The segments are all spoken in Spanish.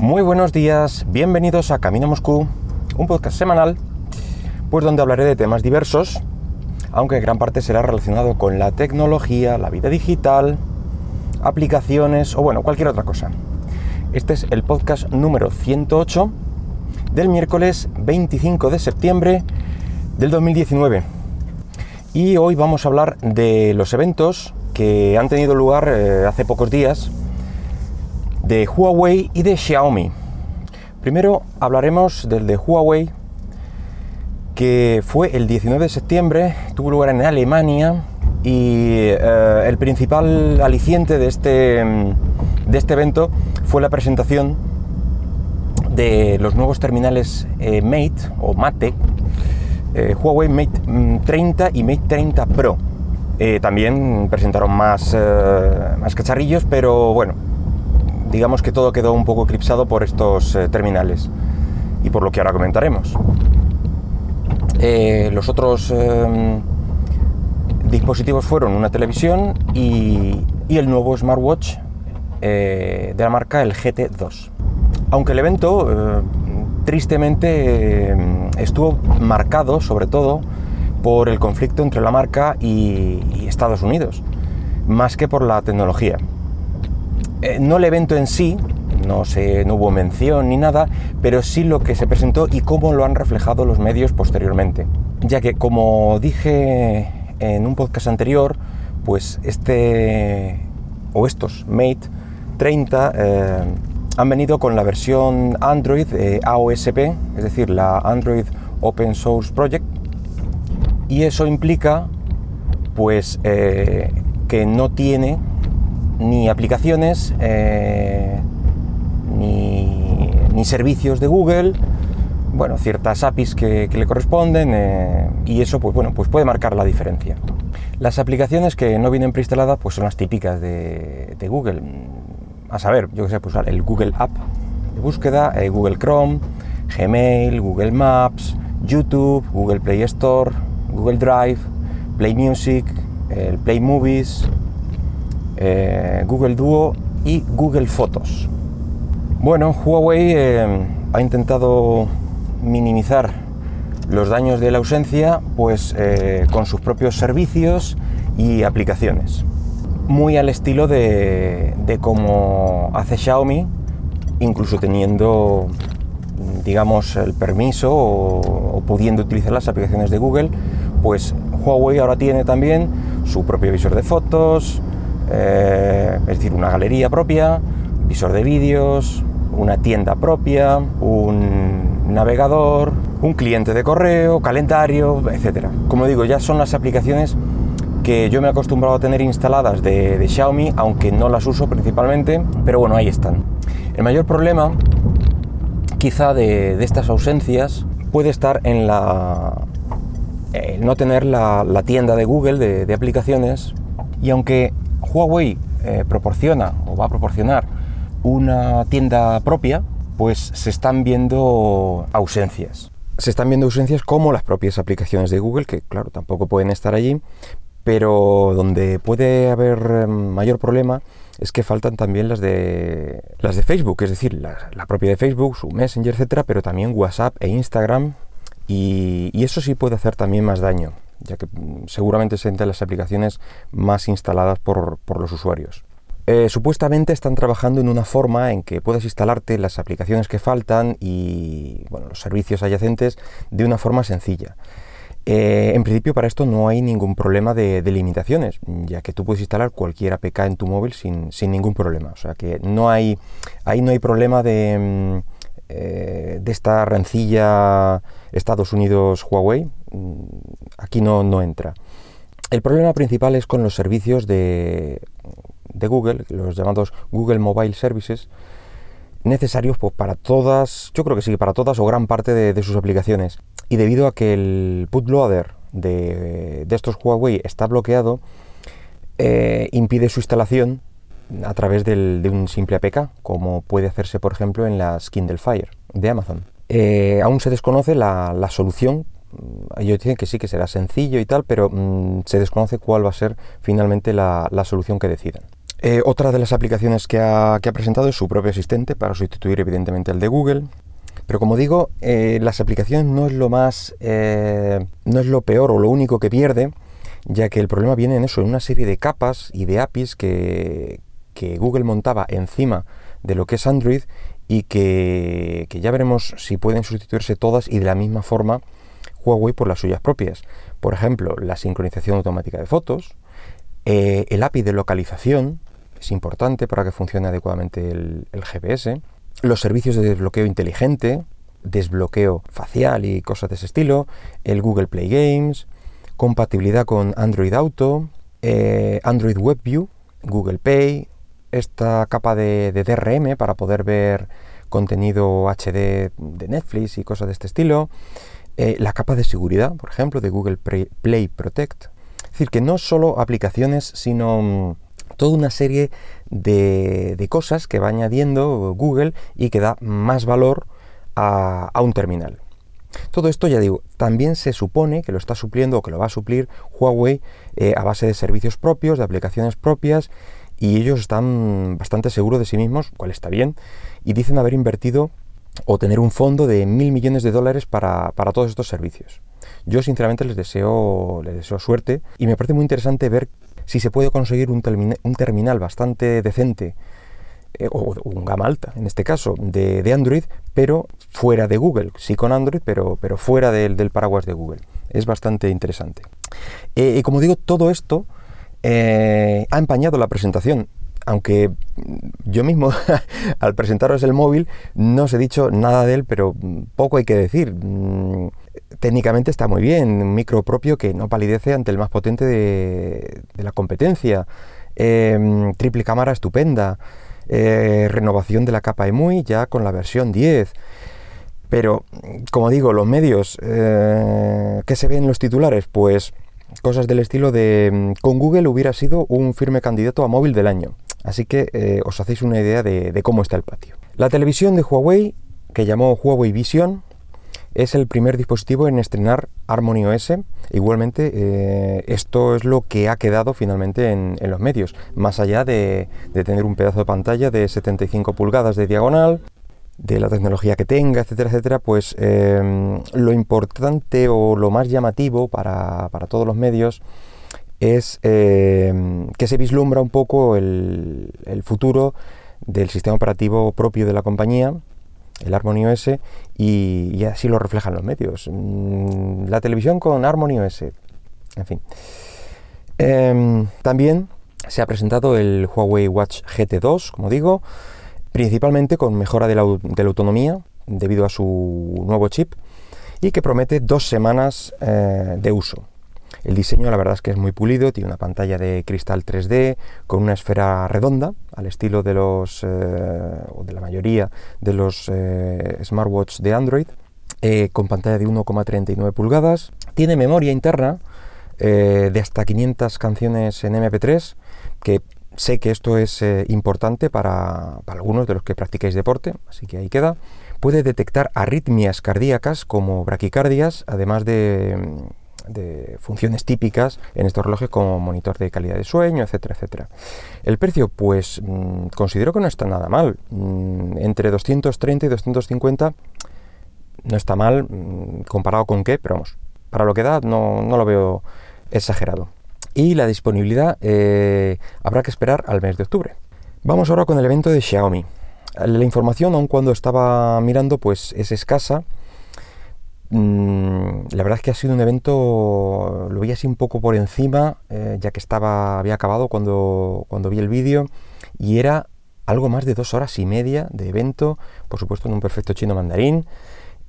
Muy buenos días, bienvenidos a Camino Moscú, un podcast semanal, pues donde hablaré de temas diversos, aunque en gran parte será relacionado con la tecnología, la vida digital, aplicaciones o bueno, cualquier otra cosa. Este es el podcast número 108 del miércoles 25 de septiembre del 2019. Y hoy vamos a hablar de los eventos que han tenido lugar eh, hace pocos días de Huawei y de Xiaomi. Primero hablaremos del de Huawei, que fue el 19 de septiembre, tuvo lugar en Alemania y eh, el principal aliciente de este, de este evento fue la presentación de los nuevos terminales eh, Mate o Mate, eh, Huawei Mate 30 mm, y Mate 30 Pro. también presentaron más, más cacharrillos, pero bueno, digamos que todo quedó un poco eclipsado por estos eh, terminales y por lo que ahora comentaremos. Eh, los otros em, dispositivos fueron una televisión y, el nuevo smartwatch eh, de la marca el GT2. Aunque el evento tristemente estuvo marcado sobre todo por el conflicto entre la marca y Estados Unidos, más que por la tecnología. Eh, no el evento en sí, no, se, no hubo mención ni nada, pero sí lo que se presentó y cómo lo han reflejado los medios posteriormente. Ya que, como dije en un podcast anterior, pues este o estos Mate 30 eh, han venido con la versión Android AOSP, es decir, la Android Open Source Project, y eso implica pues eh, que no tiene ni aplicaciones, eh, ni, servicios de Google, bueno, ciertas APIs que, le corresponden eh, y eso pues, bueno, pues puede marcar la diferencia. Las aplicaciones que no vienen preinstaladas pues son las típicas de, Google. A saber, yo que sé, pues el Google App de búsqueda, eh, Google Chrome, Gmail, Google Maps, YouTube, Google Play Store, Google Drive, Play Music, el Play Movies, eh, Google Duo y Google Fotos. Bueno, Huawei eh, ha intentado minimizar los daños de la ausencia pues eh, con sus propios servicios y aplicaciones. Muy al estilo de, cómo hace Xiaomi, incluso teniendo digamos el permiso o, o, pudiendo utilizar las aplicaciones de Google, pues Huawei ahora tiene también su propio visor de fotos, eh, es decir, una galería propia, visor de vídeos, una tienda propia, un navegador, un cliente de correo, calendario, etc. Como digo, ya son las aplicaciones que yo me he acostumbrado a tener instaladas de, Xiaomi, aunque no las uso principalmente, pero bueno, ahí están. El mayor problema, quizá de, estas ausencias, puede estar en la no tener la, tienda de Google de, de aplicaciones y aunque Huawei eh, proporciona o va a proporcionar una tienda propia, pues se están viendo ausencias. Se están viendo ausencias como las propias aplicaciones de Google, que claro, tampoco pueden estar allí, pero donde puede haber em, mayor problema es que faltan también las de las de Facebook, es decir, la, propia de Facebook, su Messenger, etcétera, pero también WhatsApp e Instagram, y eso sí puede hacer también más daño ya que mm, seguramente son entre las aplicaciones más instaladas por, los usuarios. Eh, supuestamente están trabajando en una forma en que puedas instalarte las aplicaciones que faltan y los servicios adyacentes de una forma sencilla. Eh, en principio para esto no hay ningún problema de, limitaciones, ya que tú puedes instalar cualquier APK en tu móvil sin, ningún problema. O sea que no hay, ahí no hay problema de, mm, eh, de esta rencilla Estados Unidos-Huawei, aquí no, no entra. El problema principal es con los servicios de, Google, los llamados Google Mobile Services, necesarios pues, para todas, yo creo que sí, para todas o gran parte de, sus aplicaciones. Y debido a que el bootloader de, de estos Huawei está bloqueado, eh, impide su instalación a través de un simple APK, como puede hacerse, por ejemplo, en las Kindle Fire de Amazon. Eh, aún se desconoce la, solución. Mm, ellos dicen que sí, que será sencillo y tal, pero mm, se desconoce cuál va a ser finalmente la, solución que decidan. Eh, otra de las aplicaciones que ha, presentado es su propio asistente para sustituir evidentemente al de Google. Pero como digo, eh, las aplicaciones no es lo más, eh, no es lo peor o lo único que pierde, ya que el problema viene en eso, en una serie de capas y de APIs que, Google montaba encima de lo que es Android y que, que, ya veremos si pueden sustituirse todas y de la misma forma Huawei por las suyas propias. Por ejemplo, la sincronización automática de fotos, el API de localización, es importante para que funcione adecuadamente el, GPS. Los servicios de desbloqueo inteligente, desbloqueo facial y cosas de ese estilo, el Google Play Games, compatibilidad con Android Auto, eh, Android WebView, Google Pay, esta capa de, DRM para poder ver contenido HD de Netflix y cosas de este estilo, eh, la capa de seguridad, por ejemplo, de Google Play Protect. Es decir, que no solo aplicaciones, sino mm, toda una serie de, cosas que va añadiendo Google y que da más valor a, un terminal. Todo esto, ya digo, también se supone que lo está supliendo o que lo va a suplir Huawei eh, a base de servicios propios, de aplicaciones propias, y ellos están bastante seguros de sí mismos, cual está bien, y dicen haber invertido o tener un fondo de mil millones de dólares para, para todos estos servicios. Yo sinceramente les deseo, les deseo suerte y me parece muy interesante ver si se puede conseguir un, terminal bastante decente, eh, o un gama alta en este caso, de, Android, pero fuera de Google, sí con Android, pero, pero fuera del, paraguas de Google. Es bastante interesante. Eh, y como digo, todo esto eh, ha empañado la presentación aunque yo mismo al presentaros el móvil no os he dicho nada de él, pero poco hay que decir. Mm, técnicamente está muy bien, un micro propio que no palidece ante el más potente de, la competencia. Em, triple cámara estupenda. Eh, renovación de la capa EMUI ya con la versión 10. Pero, como digo, los medios eh, que se ven en los titulares, pues cosas del estilo de mm, con Google hubiera sido un firme candidato a móvil del año. Así que eh, os hacéis una idea de, cómo está el patio. La televisión de Huawei, que llamó Huawei Vision, es el primer dispositivo en estrenar Harmony OS. Igualmente, eh, esto es lo que ha quedado finalmente en, los medios, más allá de, tener un pedazo de pantalla de 75 pulgadas de diagonal, de la tecnología que tenga, etcétera, etcétera, pues eh, lo importante o lo más llamativo para, para todos los medios es eh, que se vislumbra un poco el, futuro del sistema operativo propio de la compañía, el Harmony OS, y, así lo reflejan los medios. Mm, la televisión con Harmony OS, en fin. Em, también se ha presentado el Huawei Watch GT2, como digo, principalmente con mejora de la, autonomía debido a su nuevo chip y que promete dos semanas eh, de uso. El diseño la verdad es que es muy pulido, tiene una pantalla de cristal 3D con una esfera redonda, al estilo de los, eh, o de la mayoría de los eh, smartwatch de Android, eh, con pantalla de 1,39 pulgadas. Tiene memoria interna de hasta 500 canciones en MP3, que sé que esto es importante para, para algunos de los que practicáis deporte, así que ahí queda. Puede detectar arritmias cardíacas como braquicardias, además de de funciones típicas en estos relojes como monitor de calidad de sueño, etcétera, etcétera. El precio, pues mm, considero que no está nada mal. Mm, entre 230 y 250 no está mal mm, comparado con qué, pero vamos, para lo que da no, lo veo exagerado. Y la disponibilidad eh, habrá que esperar al mes de octubre. Vamos ahora con el evento de Xiaomi. La información, aun cuando estaba mirando, pues es escasa la verdad es que ha sido un evento, lo vi así un poco por encima, eh, ya que estaba, había acabado cuando, cuando vi el vídeo, y era algo más de dos horas y media de evento, por supuesto en un perfecto chino mandarín,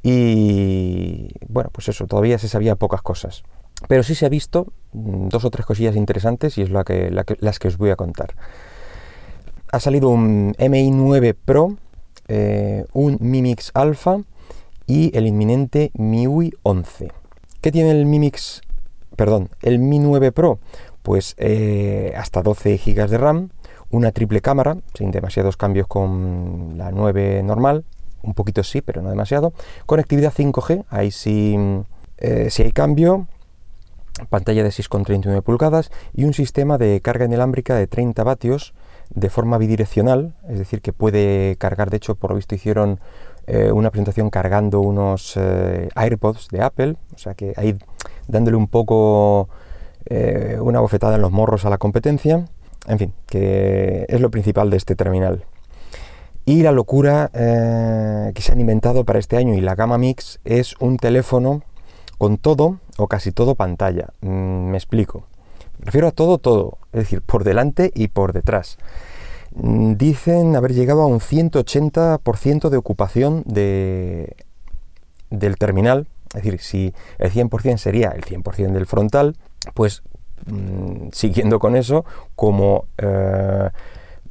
y bueno, pues eso, todavía se sabía pocas cosas. Pero sí se ha visto mm, dos o tres cosillas interesantes y es que, las que os voy a contar. Ha salido un MI 9 Pro, eh, un Mi Mix Alpha, y el inminente MIUI 11. ¿Qué tiene el Mi Mix? Perdón, el Mi 9 Pro? Pues eh, hasta 12 GB de RAM, una triple cámara, sin demasiados cambios con la 9 normal, un poquito sí, pero no demasiado. Conectividad 5G, ahí sí, eh, sí hay cambio. Pantalla de 6,39 pulgadas y un sistema de carga inalámbrica de 30 vatios de forma bidireccional, es decir, que puede cargar, de hecho, por lo visto hicieron eh, una presentación cargando unos eh, AirPods de Apple, o sea que ahí dándole un poco eh, una bofetada en los morros a la competencia, en fin, que es lo principal de este terminal. Y la locura que se han inventado para este año y la gama Mix es un teléfono con todo o casi todo pantalla. Mm, me explico. Me refiero a todo, todo, es decir, por delante y por detrás. Mm, dicen haber llegado a un 180% de ocupación de, del terminal. Es decir, si el 100% sería el 100% del frontal, pues mm, siguiendo con eso, como eh,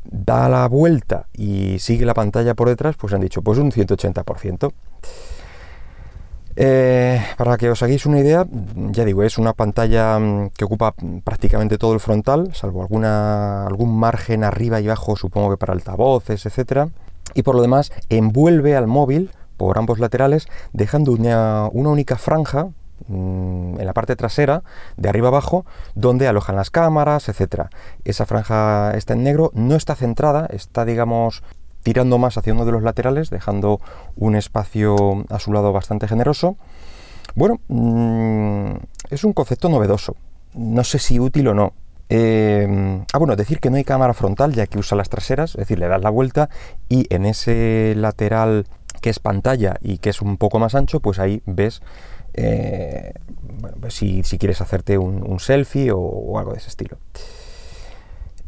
da la vuelta y sigue la pantalla por detrás, pues han dicho pues un 180%. Eh, para que os hagáis una idea, ya digo, es una pantalla mm, que ocupa prácticamente todo el frontal, salvo alguna, algún margen arriba y abajo, supongo que para altavoces, etcétera. Y por lo demás, envuelve al móvil por ambos laterales, dejando una, única franja mm, en la parte trasera, de arriba abajo, donde alojan las cámaras, etcétera. Esa franja está en negro, no está centrada, está, digamos, tirando más hacia uno de los laterales, dejando un espacio a su lado bastante generoso. Bueno, mm, es un concepto novedoso. No sé si útil o no. Eh, ah, bueno, decir que no hay cámara frontal ya que usa las traseras, es decir, le das la vuelta y en ese lateral que es pantalla y que es un poco más ancho, pues ahí ves eh, pues si, quieres hacerte un, selfie o algo de ese estilo.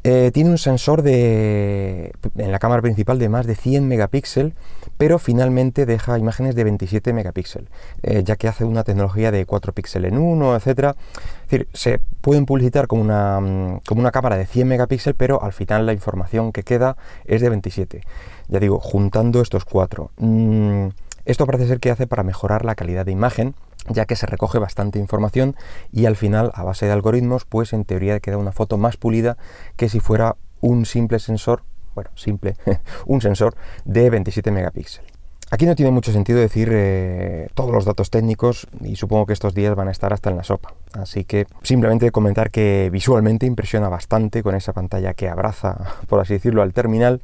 Eh, tiene un sensor de, en la cámara principal de más de 100 megapíxeles, pero finalmente deja imágenes de 27 megapíxeles, eh, ya que hace una tecnología de 4 píxeles en 1, etc. Es decir, se pueden publicitar como una, mm, como una cámara de 100 megapíxeles, pero al final la información que queda es de 27. Ya digo, juntando estos cuatro. Mm, esto parece ser que hace para mejorar la calidad de imagen, ya que se recoge bastante información y al final, a base de algoritmos, pues en teoría queda una foto más pulida que si fuera un simple sensor, bueno, simple, un sensor de 27 megapíxeles. Aquí no tiene mucho sentido decir eh, todos los datos técnicos y supongo que estos días van a estar hasta en la sopa. Así que simplemente comentar que visualmente impresiona bastante con esa pantalla que abraza, por así decirlo, al terminal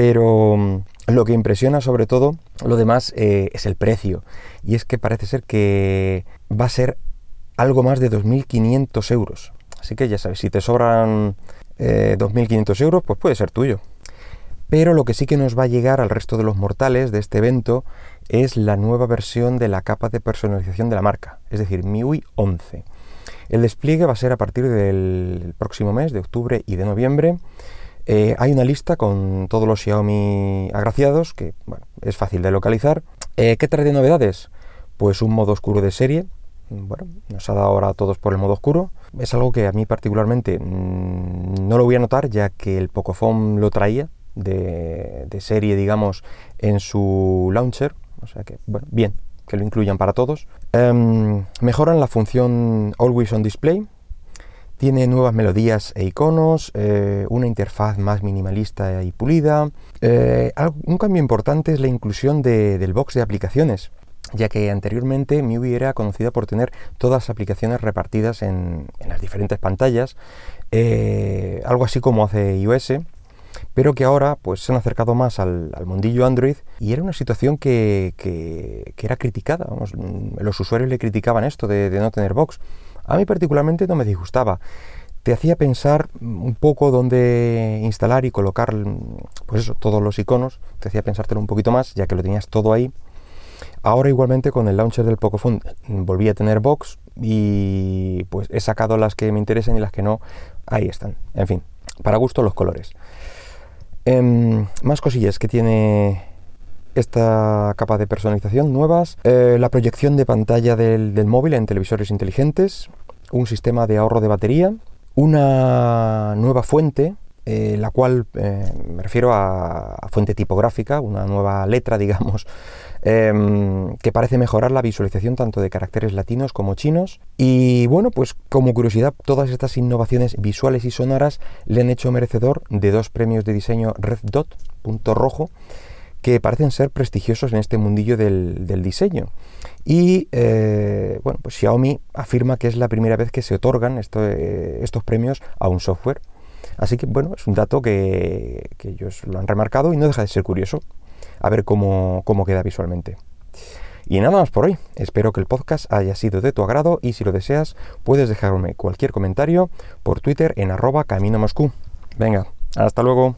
pero mm, lo que impresiona sobre todo, lo demás, eh, es el precio. Y es que parece ser que va a ser algo más de 2.500 euros. Así que ya sabes, si te sobran 2.500 eh, euros, pues puede ser tuyo. Pero lo que sí que nos va a llegar al resto de los mortales de este evento es la nueva versión de la capa de personalización de la marca, es decir, MIUI 11. El despliegue va a ser a partir del próximo mes, de octubre y de noviembre, eh, hay una lista con todos los Xiaomi agraciados, que es fácil de localizar. Eh, ¿Qué trae de novedades? Pues un modo oscuro de serie. Bueno, nos ha dado ahora a todos por el modo oscuro. Es algo que a mí particularmente mm, no lo voy a notar, ya que el Pocophone lo traía de, serie, digamos, en su launcher. O sea que, bueno, bien, que lo incluyan para todos. Em, mejoran la función Always on Display, tiene nuevas melodías e iconos, eh, una interfaz más minimalista y pulida. Eh, un cambio importante es la inclusión del box de aplicaciones, ya que anteriormente MIUI era conocida por tener todas las aplicaciones repartidas en, las diferentes pantallas, eh, algo así como hace iOS, pero que ahora pues, se han acercado más al, mundillo Android y era una situación que, era criticada. los usuarios le criticaban esto de no tener box. A mí particularmente no me disgustaba. Te hacía pensar un poco dónde instalar y colocar, pues eso, todos los iconos. Te hacía pensártelo un poquito más, ya que lo tenías todo ahí. Ahora igualmente con el launcher del Pocophone volví a tener box y pues he sacado las que me interesan y las que no, ahí están. En fin, para gusto los colores. Em, más cosillas que tiene esta capa de personalización nuevas, eh, la proyección de pantalla del, móvil en televisores inteligentes, un sistema de ahorro de batería, una nueva fuente, eh, la cual eh, me refiero a, fuente tipográfica, una nueva letra, digamos, em, que parece mejorar la visualización tanto de caracteres latinos como chinos. Y bueno, pues como curiosidad, todas estas innovaciones visuales y sonoras le han hecho merecedor de dos premios de diseño Red Dot, punto rojo, que parecen ser prestigiosos en este mundillo del, diseño. Y eh, bueno, pues Xiaomi afirma que es la primera vez que se otorgan eh, estos premios a un software. Así que bueno, es un dato que, que ellos lo han remarcado y no deja de ser curioso. A ver cómo, cómo queda visualmente. Y nada más por hoy. Espero que el podcast haya sido de tu agrado y si lo deseas puedes dejarme cualquier comentario por Twitter en arroba camino Moscú. Venga, hasta luego.